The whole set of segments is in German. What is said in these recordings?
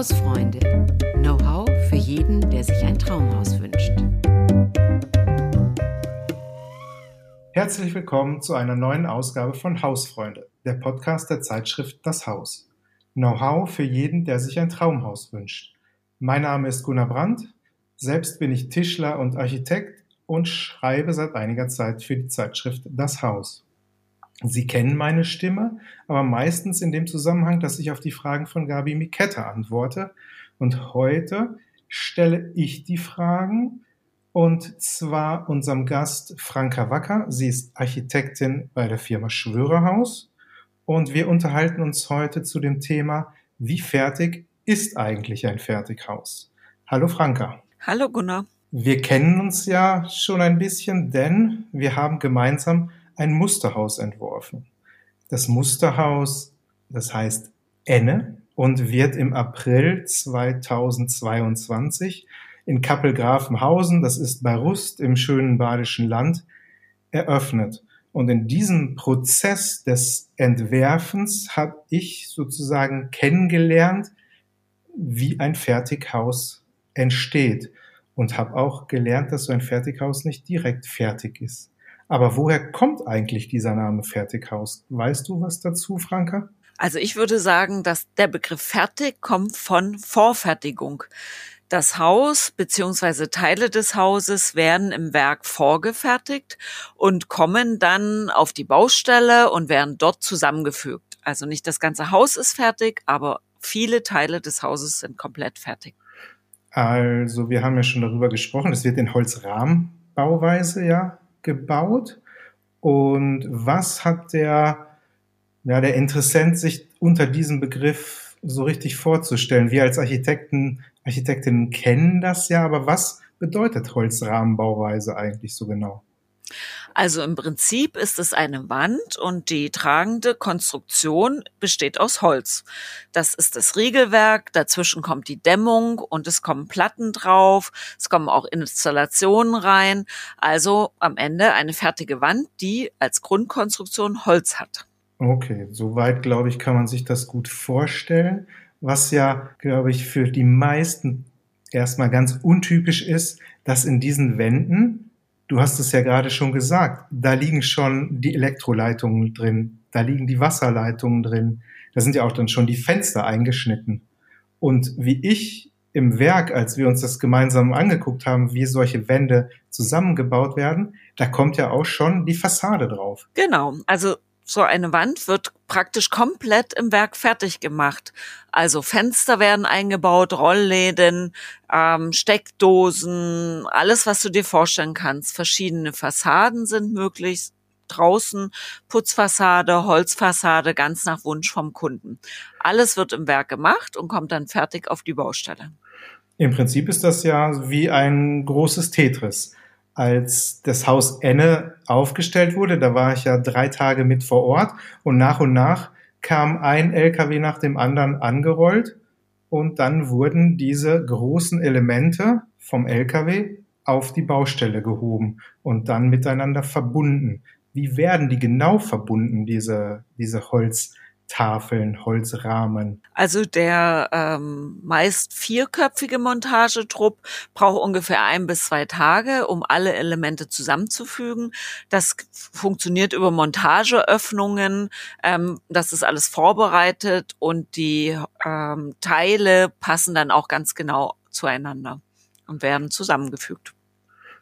Hausfreunde. Know-how für jeden, der sich ein Traumhaus wünscht. Herzlich willkommen zu einer neuen Ausgabe von Hausfreunde, der Podcast der Zeitschrift Das Haus. Know-how für jeden, der sich ein Traumhaus wünscht. Mein Name ist Gunnar Brandt. Selbst bin ich Tischler und Architekt und schreibe seit einiger Zeit für die Zeitschrift Das Haus. Sie kennen meine Stimme, aber meistens in dem Zusammenhang, dass ich auf die Fragen von Gabi Miketta antworte. Und heute stelle ich die Fragen und zwar unserem Gast Franka Wacker. Sie ist Architektin bei der Firma Schwörerhaus und wir unterhalten uns heute zu dem Thema, wie fertig ist eigentlich ein Fertighaus? Hallo Franka. Hallo Gunnar. Wir kennen uns ja schon ein bisschen, denn wir haben gemeinsam ein Musterhaus entworfen. Das Musterhaus, das heißt Enne und wird im April 2022 in Kappelgrafenhausen, das ist bei Rust im schönen badischen Land, eröffnet. Und in diesem Prozess des Entwerfens habe ich sozusagen kennengelernt, wie ein Fertighaus entsteht und habe auch gelernt, dass so ein Fertighaus nicht direkt fertig ist. Aber woher kommt eigentlich dieser Name Fertighaus? Weißt du was dazu, Franka? Also ich würde sagen, dass der Begriff fertig kommt von Vorfertigung. Das Haus beziehungsweise Teile des Hauses werden im Werk vorgefertigt und kommen dann auf die Baustelle und werden dort zusammengefügt. Also nicht das ganze Haus ist fertig, aber viele Teile des Hauses sind komplett fertig. Also wir haben ja schon darüber gesprochen, es wird in Holzrahmenbauweise ja gebaut. Und was hat der, ja, der Interessent sich unter diesem Begriff so richtig vorzustellen? Wir als Architekten, Architektinnen kennen das ja, aber was bedeutet Holzrahmenbauweise eigentlich so genau? Also im Prinzip ist es eine Wand und die tragende Konstruktion besteht aus Holz. Das ist das Riegelwerk, dazwischen kommt die Dämmung und es kommen Platten drauf, es kommen auch Installationen rein. Also am Ende eine fertige Wand, die als Grundkonstruktion Holz hat. Okay, soweit glaube ich, kann man sich das gut vorstellen. Was ja, glaube ich, für die meisten erstmal ganz untypisch ist, dass in diesen Wänden Du hast es ja gerade schon gesagt, da liegen schon die Elektroleitungen drin, da liegen die Wasserleitungen drin, da sind ja auch dann schon die Fenster eingeschnitten. Und wie ich im Werk, als wir uns das gemeinsam angeguckt haben, wie solche Wände zusammengebaut werden, da kommt ja auch schon die Fassade drauf. Genau, also so eine Wand wird praktisch komplett im Werk fertig gemacht. Also Fenster werden eingebaut, Rollläden, ähm, Steckdosen, alles, was du dir vorstellen kannst. Verschiedene Fassaden sind möglich. Draußen Putzfassade, Holzfassade, ganz nach Wunsch vom Kunden. Alles wird im Werk gemacht und kommt dann fertig auf die Baustelle. Im Prinzip ist das ja wie ein großes Tetris als das Haus Enne aufgestellt wurde. Da war ich ja drei Tage mit vor Ort und nach und nach kam ein LKW nach dem anderen angerollt und dann wurden diese großen Elemente vom LKW auf die Baustelle gehoben und dann miteinander verbunden. Wie werden die genau verbunden, diese, diese Holz? Tafeln, Holzrahmen? Also der ähm, meist vierköpfige Montagetrupp braucht ungefähr ein bis zwei Tage, um alle Elemente zusammenzufügen. Das funktioniert über Montageöffnungen. Ähm, das ist alles vorbereitet und die ähm, Teile passen dann auch ganz genau zueinander und werden zusammengefügt.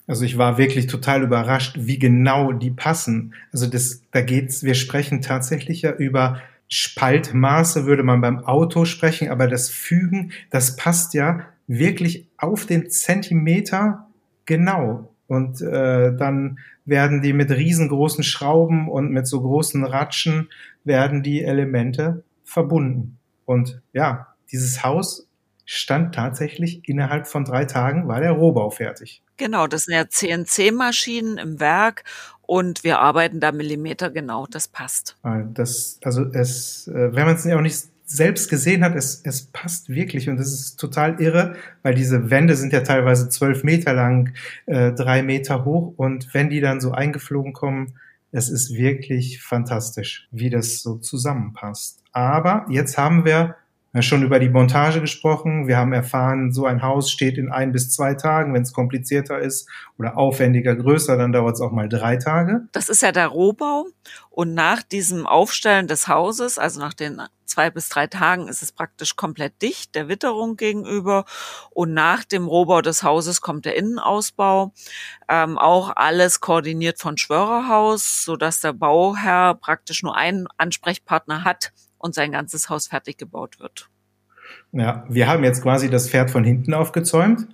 Also ich war wirklich total überrascht, wie genau die passen. Also das, da geht's, wir sprechen tatsächlich ja über Spaltmaße würde man beim Auto sprechen, aber das Fügen, das passt ja wirklich auf den Zentimeter genau. Und äh, dann werden die mit riesengroßen Schrauben und mit so großen Ratschen werden die Elemente verbunden. Und ja, dieses Haus stand tatsächlich innerhalb von drei Tagen war der Rohbau fertig. Genau, das sind ja CNC-Maschinen im Werk und wir arbeiten da Millimeter genau, das passt. Das, also es, äh, wenn man es ja auch nicht selbst gesehen hat, es, es passt wirklich und es ist total irre, weil diese Wände sind ja teilweise zwölf Meter lang, äh, drei Meter hoch und wenn die dann so eingeflogen kommen, es ist wirklich fantastisch, wie das so zusammenpasst. Aber jetzt haben wir schon über die Montage gesprochen. Wir haben erfahren, so ein Haus steht in ein bis zwei Tagen. Wenn es komplizierter ist oder aufwendiger, größer, dann dauert es auch mal drei Tage. Das ist ja der Rohbau. Und nach diesem Aufstellen des Hauses, also nach den zwei bis drei Tagen, ist es praktisch komplett dicht, der Witterung gegenüber. Und nach dem Rohbau des Hauses kommt der Innenausbau. Ähm, auch alles koordiniert von Schwörerhaus, sodass der Bauherr praktisch nur einen Ansprechpartner hat, und sein ganzes Haus fertig gebaut wird. Ja, wir haben jetzt quasi das Pferd von hinten aufgezäumt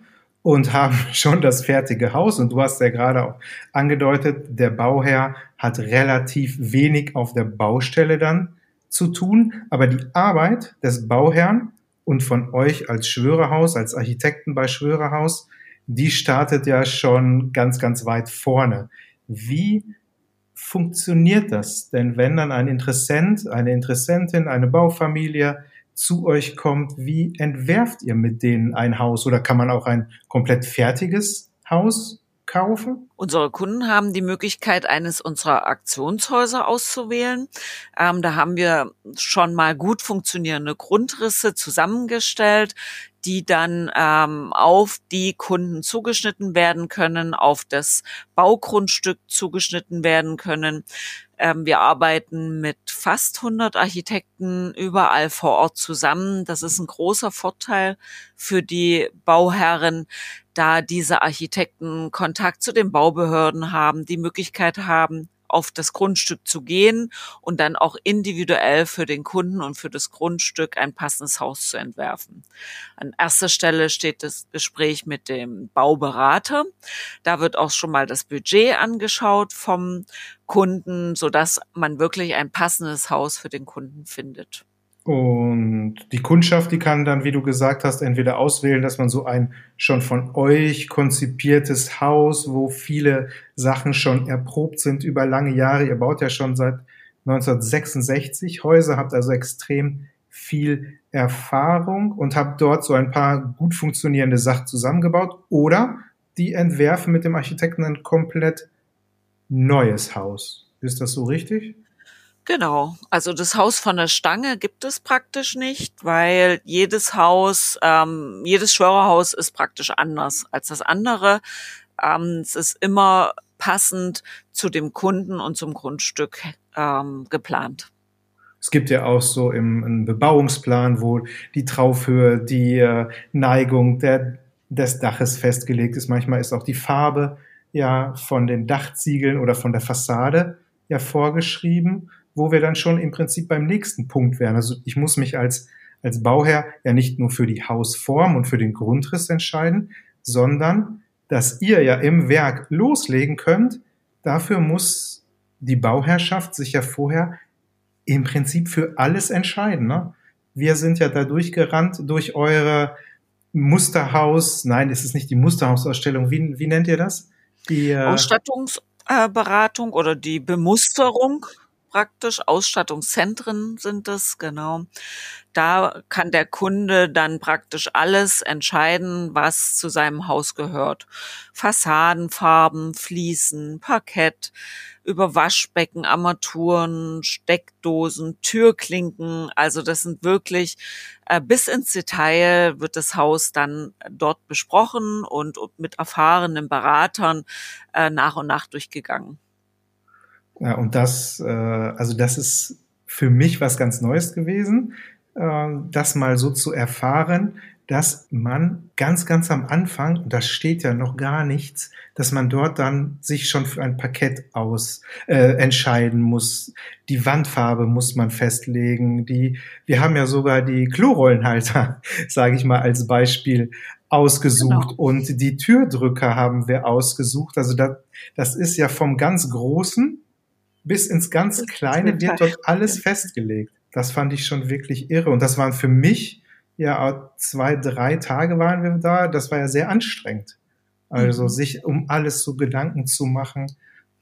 und haben schon das fertige Haus. Und du hast ja gerade auch angedeutet, der Bauherr hat relativ wenig auf der Baustelle dann zu tun. Aber die Arbeit des Bauherrn und von euch als Schwörerhaus, als Architekten bei Schwörerhaus, die startet ja schon ganz, ganz weit vorne. Wie funktioniert das? Denn wenn dann ein Interessent, eine Interessentin, eine Baufamilie zu euch kommt, wie entwerft ihr mit denen ein Haus? Oder kann man auch ein komplett fertiges Haus kaufen? Unsere Kunden haben die Möglichkeit, eines unserer Aktionshäuser auszuwählen. Ähm, da haben wir schon mal gut funktionierende Grundrisse zusammengestellt, die dann ähm, auf die Kunden zugeschnitten werden können, auf das Baugrundstück zugeschnitten werden können. Ähm, wir arbeiten mit fast 100 Architekten überall vor Ort zusammen. Das ist ein großer Vorteil für die Bauherren, da diese Architekten Kontakt zu den Baubehörden haben, die Möglichkeit haben, auf das Grundstück zu gehen und dann auch individuell für den Kunden und für das Grundstück ein passendes Haus zu entwerfen. An erster Stelle steht das Gespräch mit dem Bauberater. Da wird auch schon mal das Budget angeschaut vom Kunden, so dass man wirklich ein passendes Haus für den Kunden findet. Und die Kundschaft, die kann dann, wie du gesagt hast, entweder auswählen, dass man so ein schon von euch konzipiertes Haus, wo viele Sachen schon erprobt sind über lange Jahre. Ihr baut ja schon seit 1966 Häuser, habt also extrem viel Erfahrung und habt dort so ein paar gut funktionierende Sachen zusammengebaut. Oder die entwerfen mit dem Architekten ein komplett neues Haus. Ist das so richtig? Genau, also das Haus von der Stange gibt es praktisch nicht, weil jedes Haus, ähm, jedes Schwörerhaus ist praktisch anders als das andere. Ähm, es ist immer passend zu dem Kunden und zum Grundstück ähm, geplant. Es gibt ja auch so im, im Bebauungsplan, wo die Traufhöhe, die äh, Neigung der, des Daches festgelegt ist. Manchmal ist auch die Farbe ja von den Dachziegeln oder von der Fassade ja vorgeschrieben wo wir dann schon im Prinzip beim nächsten Punkt wären. Also ich muss mich als, als Bauherr ja nicht nur für die Hausform und für den Grundriss entscheiden, sondern dass ihr ja im Werk loslegen könnt, dafür muss die Bauherrschaft sich ja vorher im Prinzip für alles entscheiden. Ne? Wir sind ja da durchgerannt durch eure Musterhaus, nein, es ist nicht die Musterhausausstellung, wie, wie nennt ihr das? Die äh, Ausstattungsberatung oder die Bemusterung praktisch. Ausstattungszentren sind es, genau. Da kann der Kunde dann praktisch alles entscheiden, was zu seinem Haus gehört. Fassadenfarben, Fliesen, Parkett, über Waschbecken, Armaturen, Steckdosen, Türklinken. Also das sind wirklich äh, bis ins Detail wird das Haus dann dort besprochen und mit erfahrenen Beratern äh, nach und nach durchgegangen. Ja, und das, äh, also das ist für mich was ganz Neues gewesen, äh, das mal so zu erfahren, dass man ganz, ganz am Anfang, das steht ja noch gar nichts, dass man dort dann sich schon für ein Parkett aus äh, entscheiden muss. Die Wandfarbe muss man festlegen. Die, wir haben ja sogar die Klorollenhalter, sage ich mal als Beispiel, ausgesucht genau. und die Türdrücker haben wir ausgesucht. Also das, das ist ja vom ganz Großen bis ins ganz Kleine wird dort alles festgelegt. Das fand ich schon wirklich irre. Und das waren für mich ja zwei, drei Tage waren wir da. Das war ja sehr anstrengend. Also mhm. sich um alles so Gedanken zu machen.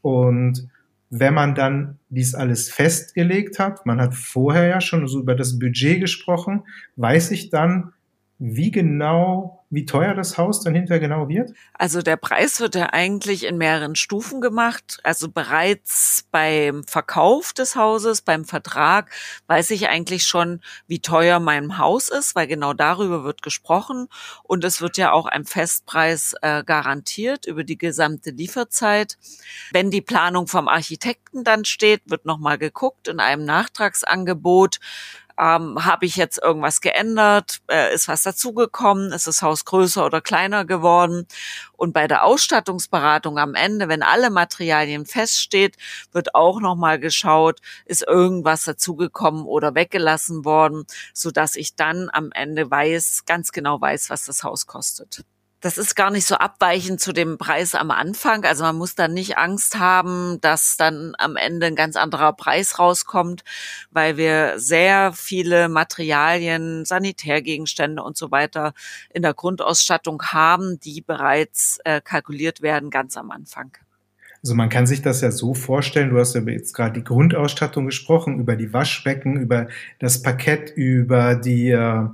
Und wenn man dann dies alles festgelegt hat, man hat vorher ja schon so über das Budget gesprochen, weiß ich dann, wie genau, wie teuer das Haus dann hinterher genau wird? Also der Preis wird ja eigentlich in mehreren Stufen gemacht. Also bereits beim Verkauf des Hauses, beim Vertrag, weiß ich eigentlich schon, wie teuer mein Haus ist, weil genau darüber wird gesprochen. Und es wird ja auch ein Festpreis äh, garantiert über die gesamte Lieferzeit. Wenn die Planung vom Architekten dann steht, wird nochmal geguckt in einem Nachtragsangebot, ähm, Habe ich jetzt irgendwas geändert? Äh, ist was dazugekommen? Ist das Haus größer oder kleiner geworden? Und bei der Ausstattungsberatung am Ende, wenn alle Materialien feststeht, wird auch nochmal geschaut, ist irgendwas dazugekommen oder weggelassen worden, so dass ich dann am Ende weiß, ganz genau weiß, was das Haus kostet das ist gar nicht so abweichend zu dem Preis am Anfang. Also man muss dann nicht Angst haben, dass dann am Ende ein ganz anderer Preis rauskommt, weil wir sehr viele Materialien, Sanitärgegenstände und so weiter in der Grundausstattung haben, die bereits äh, kalkuliert werden ganz am Anfang. Also man kann sich das ja so vorstellen, du hast ja jetzt gerade die Grundausstattung gesprochen, über die Waschbecken, über das Parkett, über die äh,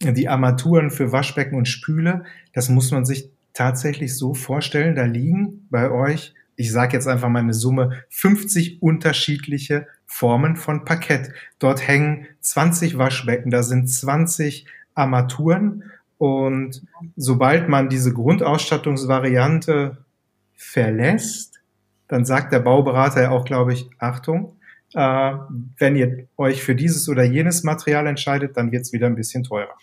die Armaturen für Waschbecken und Spüle, das muss man sich tatsächlich so vorstellen. Da liegen bei euch, ich sage jetzt einfach mal eine Summe, 50 unterschiedliche Formen von Parkett. Dort hängen 20 Waschbecken, da sind 20 Armaturen. Und sobald man diese Grundausstattungsvariante verlässt, dann sagt der Bauberater ja auch, glaube ich, Achtung, äh, wenn ihr euch für dieses oder jenes Material entscheidet, dann wird es wieder ein bisschen teurer.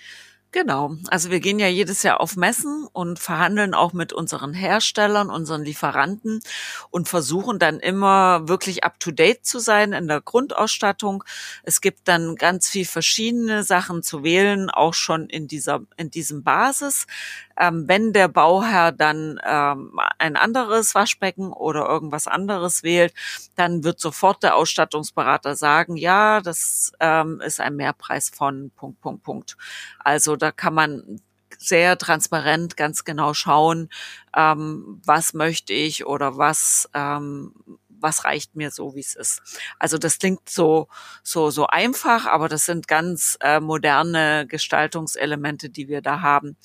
Genau. Also wir gehen ja jedes Jahr auf Messen und verhandeln auch mit unseren Herstellern, unseren Lieferanten und versuchen dann immer wirklich up to date zu sein in der Grundausstattung. Es gibt dann ganz viel verschiedene Sachen zu wählen, auch schon in dieser, in diesem Basis. Ähm, wenn der Bauherr dann ähm, ein anderes Waschbecken oder irgendwas anderes wählt, dann wird sofort der Ausstattungsberater sagen, ja, das ähm, ist ein Mehrpreis von Punkt, Punkt, Punkt. Also da kann man sehr transparent ganz genau schauen, ähm, was möchte ich oder was ähm, was reicht mir so, wie es ist. Also das klingt so so so einfach, aber das sind ganz äh, moderne Gestaltungselemente, die wir da haben,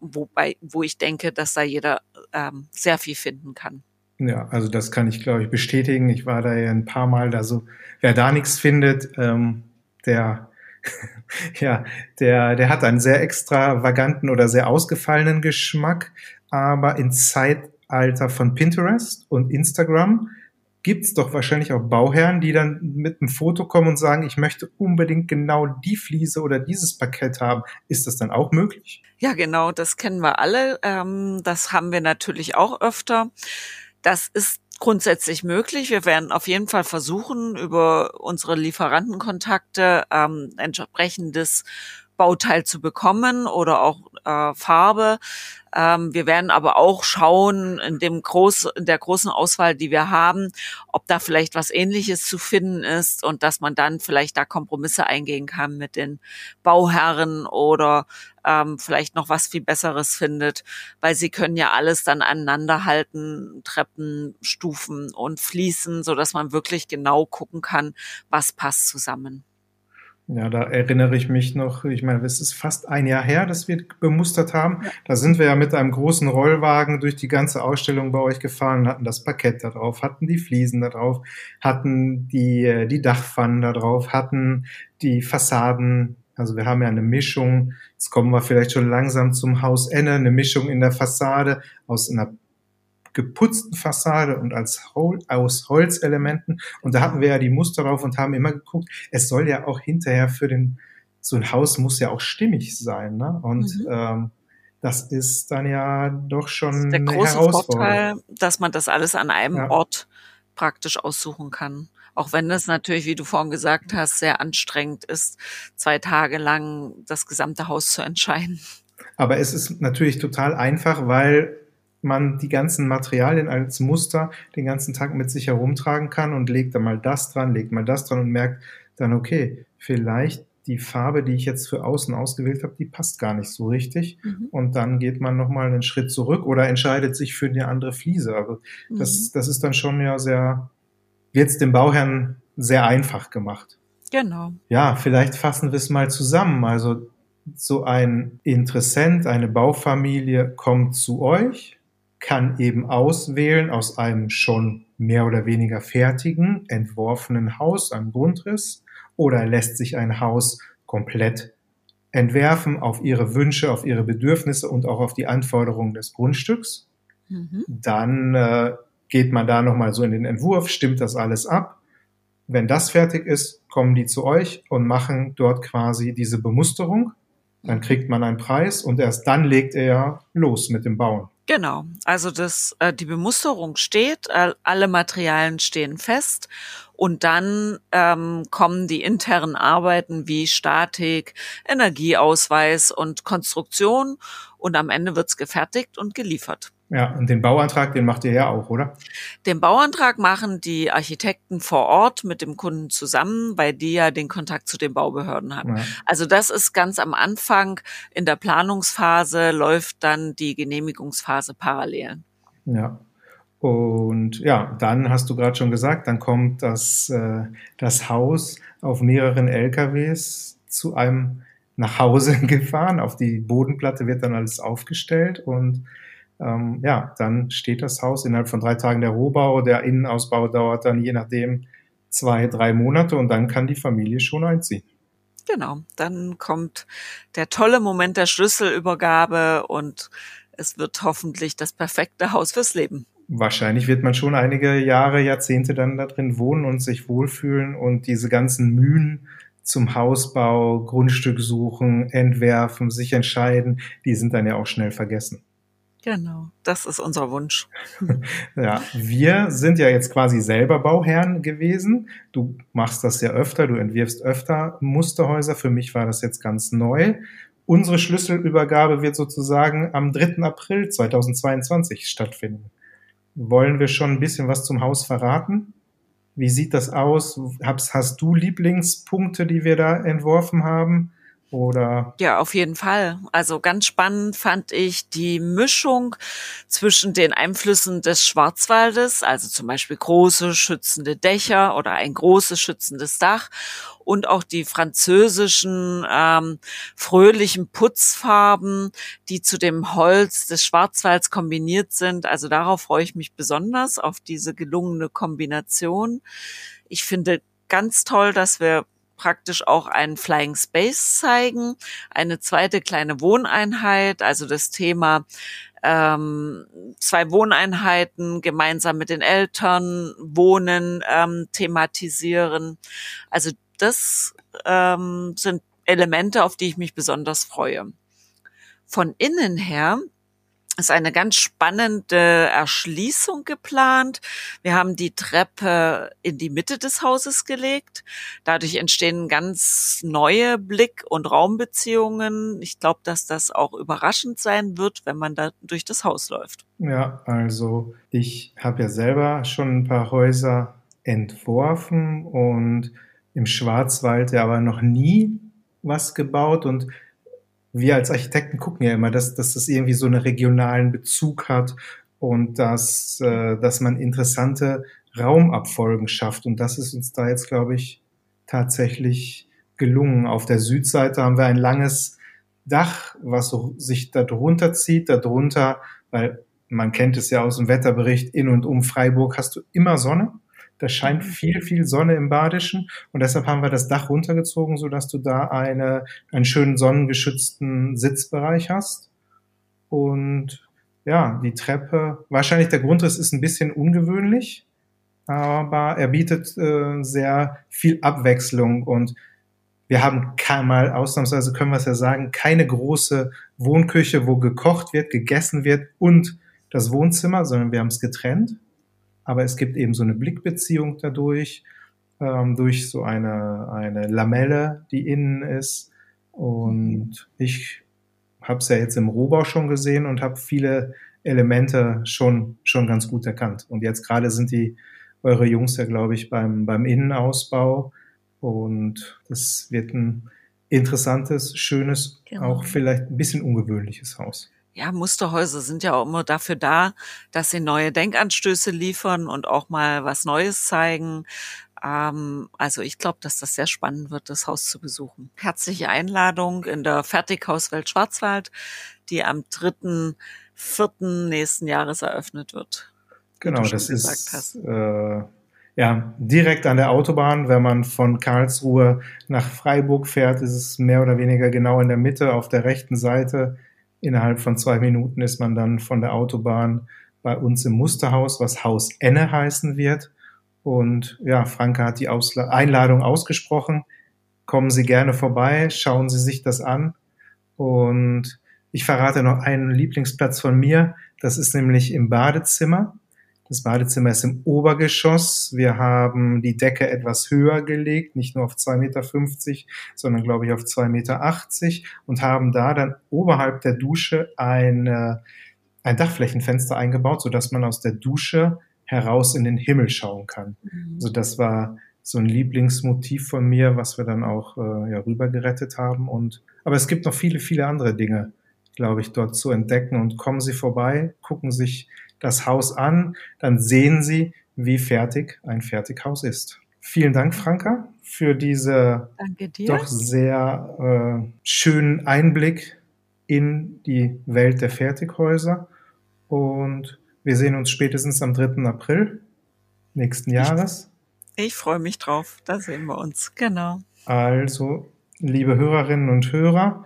wobei, wo ich denke, dass da jeder ähm, sehr viel finden kann. Ja, also das kann ich, glaube ich, bestätigen. Ich war da ja ein paar Mal da so, wer da nichts findet, ähm, der, ja, der, der hat einen sehr extravaganten oder sehr ausgefallenen Geschmack, aber im Zeitalter von Pinterest und Instagram gibt es doch wahrscheinlich auch Bauherren, die dann mit einem Foto kommen und sagen, ich möchte unbedingt genau die Fliese oder dieses Parkett haben. Ist das dann auch möglich? Ja, genau, das kennen wir alle. Ähm, das haben wir natürlich auch öfter. Das ist grundsätzlich möglich. Wir werden auf jeden Fall versuchen, über unsere Lieferantenkontakte ähm, entsprechendes Bauteil zu bekommen oder auch äh, Farbe. Ähm, wir werden aber auch schauen in dem groß, in der großen Auswahl, die wir haben, ob da vielleicht was Ähnliches zu finden ist und dass man dann vielleicht da Kompromisse eingehen kann mit den Bauherren oder ähm, vielleicht noch was viel Besseres findet, weil sie können ja alles dann aneinander halten, Treppen, Stufen und Fließen, so dass man wirklich genau gucken kann, was passt zusammen. Ja, da erinnere ich mich noch, ich meine, es ist fast ein Jahr her, dass wir bemustert haben. Da sind wir ja mit einem großen Rollwagen durch die ganze Ausstellung bei euch gefahren, hatten das Parkett da drauf, hatten die Fliesen da drauf, hatten die, äh, die Dachpfannen da drauf, hatten die Fassaden. Also wir haben ja eine Mischung, jetzt kommen wir vielleicht schon langsam zum Haus Enne, eine Mischung in der Fassade aus einer geputzten Fassade und als Hol aus Holzelementen. Und da hatten wir ja die Muster drauf und haben immer geguckt, es soll ja auch hinterher für den, so ein Haus muss ja auch stimmig sein. Ne? Und mhm. ähm, das ist dann ja doch schon der große Vorteil, dass man das alles an einem ja. Ort praktisch aussuchen kann. Auch wenn es natürlich, wie du vorhin gesagt hast, sehr anstrengend ist, zwei Tage lang das gesamte Haus zu entscheiden. Aber es ist natürlich total einfach, weil man die ganzen Materialien als Muster den ganzen Tag mit sich herumtragen kann und legt dann mal das dran, legt mal das dran und merkt dann, okay, vielleicht die Farbe, die ich jetzt für außen ausgewählt habe, die passt gar nicht so richtig. Mhm. Und dann geht man nochmal einen Schritt zurück oder entscheidet sich für eine andere Fliese. Also das, mhm. das ist dann schon ja sehr, jetzt dem Bauherrn sehr einfach gemacht. Genau. Ja, vielleicht fassen wir es mal zusammen. Also so ein Interessent, eine Baufamilie kommt zu euch, kann eben auswählen aus einem schon mehr oder weniger fertigen, entworfenen Haus, einem Grundriss, oder er lässt sich ein Haus komplett entwerfen auf ihre Wünsche, auf ihre Bedürfnisse und auch auf die Anforderungen des Grundstücks. Mhm. Dann äh, geht man da nochmal so in den Entwurf, stimmt das alles ab. Wenn das fertig ist, kommen die zu euch und machen dort quasi diese Bemusterung. Dann kriegt man einen Preis und erst dann legt er los mit dem Bauen. Genau, also das, äh, die Bemusterung steht, äh, alle Materialien stehen fest und dann ähm, kommen die internen Arbeiten wie Statik, Energieausweis und Konstruktion und am Ende wird's gefertigt und geliefert. Ja, und den Bauantrag, den macht ihr ja auch, oder? Den Bauantrag machen die Architekten vor Ort mit dem Kunden zusammen, weil die ja den Kontakt zu den Baubehörden haben. Ja. Also das ist ganz am Anfang. In der Planungsphase läuft dann die Genehmigungsphase parallel. Ja. Und ja, dann hast du gerade schon gesagt, dann kommt das, äh, das Haus auf mehreren LKWs zu einem nach Hause gefahren. Auf die Bodenplatte wird dann alles aufgestellt und ähm, ja, dann steht das Haus innerhalb von drei Tagen der Rohbau. Der Innenausbau dauert dann je nachdem zwei, drei Monate und dann kann die Familie schon einziehen. Genau, dann kommt der tolle Moment der Schlüsselübergabe und es wird hoffentlich das perfekte Haus fürs Leben. Wahrscheinlich wird man schon einige Jahre, Jahrzehnte dann da drin wohnen und sich wohlfühlen und diese ganzen Mühen zum Hausbau, Grundstück suchen, entwerfen, sich entscheiden, die sind dann ja auch schnell vergessen. Genau, das ist unser Wunsch. ja, wir sind ja jetzt quasi selber Bauherren gewesen. Du machst das ja öfter, du entwirfst öfter Musterhäuser. Für mich war das jetzt ganz neu. Unsere Schlüsselübergabe wird sozusagen am 3. April 2022 stattfinden. Wollen wir schon ein bisschen was zum Haus verraten? Wie sieht das aus? Hast, hast du Lieblingspunkte, die wir da entworfen haben? Oder? Ja, auf jeden Fall. Also ganz spannend fand ich die Mischung zwischen den Einflüssen des Schwarzwaldes, also zum Beispiel große schützende Dächer oder ein großes schützendes Dach und auch die französischen ähm, fröhlichen Putzfarben, die zu dem Holz des Schwarzwalds kombiniert sind. Also darauf freue ich mich besonders, auf diese gelungene Kombination. Ich finde ganz toll, dass wir praktisch auch einen Flying Space zeigen, eine zweite kleine Wohneinheit, also das Thema ähm, zwei Wohneinheiten gemeinsam mit den Eltern wohnen, ähm, thematisieren. Also das ähm, sind Elemente, auf die ich mich besonders freue. Von innen her ist eine ganz spannende Erschließung geplant. Wir haben die Treppe in die Mitte des Hauses gelegt. Dadurch entstehen ganz neue Blick- und Raumbeziehungen. Ich glaube, dass das auch überraschend sein wird, wenn man da durch das Haus läuft. Ja, also ich habe ja selber schon ein paar Häuser entworfen und im Schwarzwald ja aber noch nie was gebaut und wir als Architekten gucken ja immer, dass, dass das irgendwie so einen regionalen Bezug hat und dass, äh, dass man interessante Raumabfolgen schafft. Und das ist uns da jetzt, glaube ich, tatsächlich gelungen. Auf der Südseite haben wir ein langes Dach, was so sich da drunter zieht, darunter, weil man kennt es ja aus dem Wetterbericht, in und um Freiburg hast du immer Sonne. Da scheint mhm. viel, viel Sonne im Badischen und deshalb haben wir das Dach runtergezogen, so dass du da eine, einen schönen sonnengeschützten Sitzbereich hast. Und ja, die Treppe, wahrscheinlich der Grundriss ist ein bisschen ungewöhnlich, aber er bietet äh, sehr viel Abwechslung und wir haben mal ausnahmsweise können wir es ja sagen, keine große Wohnküche, wo gekocht wird, gegessen wird und das Wohnzimmer, sondern wir haben es getrennt aber es gibt eben so eine Blickbeziehung dadurch, ähm, durch so eine, eine Lamelle, die innen ist. Und ich habe es ja jetzt im Rohbau schon gesehen und habe viele Elemente schon, schon ganz gut erkannt. Und jetzt gerade sind die eure Jungs ja, glaube ich, beim, beim Innenausbau. Und das wird ein interessantes, schönes, genau. auch vielleicht ein bisschen ungewöhnliches Haus ja, Musterhäuser sind ja auch immer dafür da, dass sie neue Denkanstöße liefern und auch mal was Neues zeigen. Ähm, also ich glaube, dass das sehr spannend wird, das Haus zu besuchen. Herzliche Einladung in der Fertighauswelt Schwarzwald, die am 3.4. nächsten Jahres eröffnet wird. Genau, das ist äh, ja direkt an der Autobahn. Wenn man von Karlsruhe nach Freiburg fährt, ist es mehr oder weniger genau in der Mitte auf der rechten Seite. Innerhalb von zwei Minuten ist man dann von der Autobahn bei uns im Musterhaus, was Haus Enne heißen wird. Und ja, Franke hat die Ausla Einladung ausgesprochen. Kommen Sie gerne vorbei, schauen Sie sich das an. Und ich verrate noch einen Lieblingsplatz von mir. Das ist nämlich im Badezimmer. Das Badezimmer ist im Obergeschoss. Wir haben die Decke etwas höher gelegt, nicht nur auf 2,50 Meter, sondern glaube ich auf 2,80 Meter und haben da dann oberhalb der Dusche eine, ein Dachflächenfenster eingebaut, sodass man aus der Dusche heraus in den Himmel schauen kann. Mhm. Also das war so ein Lieblingsmotiv von mir, was wir dann auch äh, ja, rübergerettet haben. Und aber es gibt noch viele, viele andere Dinge, glaube ich, dort zu entdecken. Und kommen Sie vorbei, gucken sich das Haus an, dann sehen Sie, wie fertig ein Fertighaus ist. Vielen Dank, Franka, für diese doch sehr äh, schönen Einblick in die Welt der Fertighäuser. Und wir sehen uns spätestens am 3. April nächsten Jahres. Ich, ich freue mich drauf. Da sehen wir uns. Genau. Also, liebe Hörerinnen und Hörer,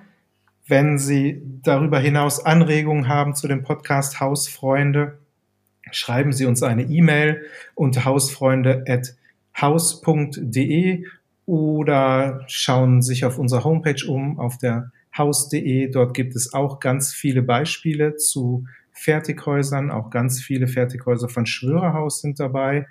wenn Sie darüber hinaus Anregungen haben zu dem Podcast Hausfreunde, schreiben Sie uns eine E-Mail unter hausfreunde.haus.de oder schauen sich auf unserer Homepage um, auf der haus.de. Dort gibt es auch ganz viele Beispiele zu Fertighäusern, auch ganz viele Fertighäuser von Schwörerhaus sind dabei.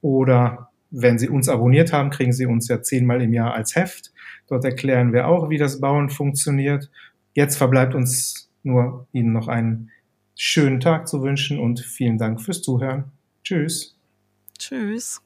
Oder wenn Sie uns abonniert haben, kriegen Sie uns ja zehnmal im Jahr als Heft. Dort erklären wir auch, wie das Bauen funktioniert. Jetzt verbleibt uns nur Ihnen noch einen schönen Tag zu wünschen und vielen Dank fürs Zuhören. Tschüss. Tschüss.